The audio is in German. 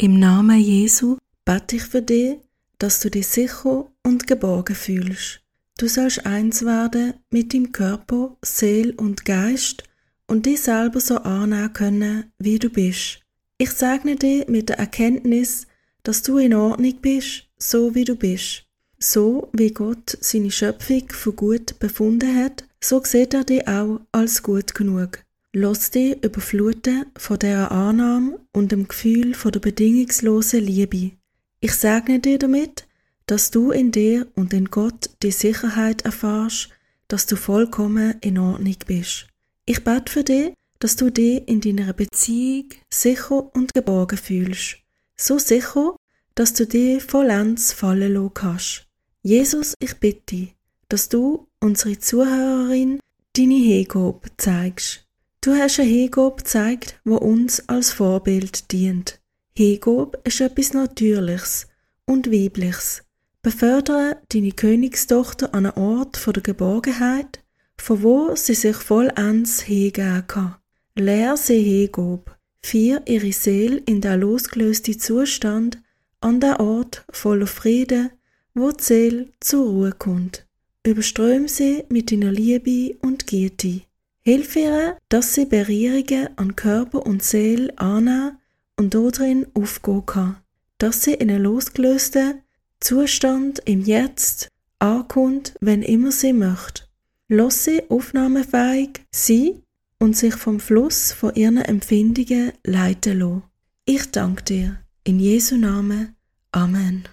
Im Namen Jesu bete ich für dich, dass du dich sicher und geborgen fühlst. Du sollst eins werden mit deinem Körper, Seele und Geist und dich selber so annehmen können, wie du bist. Ich segne dich mit der Erkenntnis, dass du in Ordnung bist, so wie du bist. So wie Gott seine Schöpfung für gut befunden hat, so sieht er dich auch als gut genug. Lass dich überfluten von dieser Annahme und dem Gefühl von der bedingungslosen Liebe. Ich segne dir damit, dass du in dir und in Gott die Sicherheit erfährst, dass du vollkommen in Ordnung bist. Ich bete für dich, dass du dich in deiner Beziehung sicher und geborgen fühlst. So sicher, dass du dich vollends fallen lassen kannst. Jesus, ich bitte, dass du unsere Zuhörerin deine Hingabe zeigst. Du hast eine Hingabe gezeigt, wo uns als Vorbild dient. Hingabe ist etwas Natürliches und Weibliches. Befördere deine Königstochter an einen Ort von der Geborgenheit, von wo sie sich vollends hingeben kann. Lehr sie Hingabe. Vier ihre Seele in der losgelöste Zustand an der Ort voller Frieden, wo die Seele zur Ruhe kommt. Überström sie mit deiner Liebe und Güte. Hilf ihr, dass sie Berührungen an Körper und Seele annehmen und darin aufgehen kann, dass sie in einen losgelösten Zustand im Jetzt ankommt, wenn immer sie möchte. Lass sie aufnahmefähig sein und sich vom Fluss von ihren Empfindungen leiten lassen. Ich danke dir. In Jesu Namen. Amen.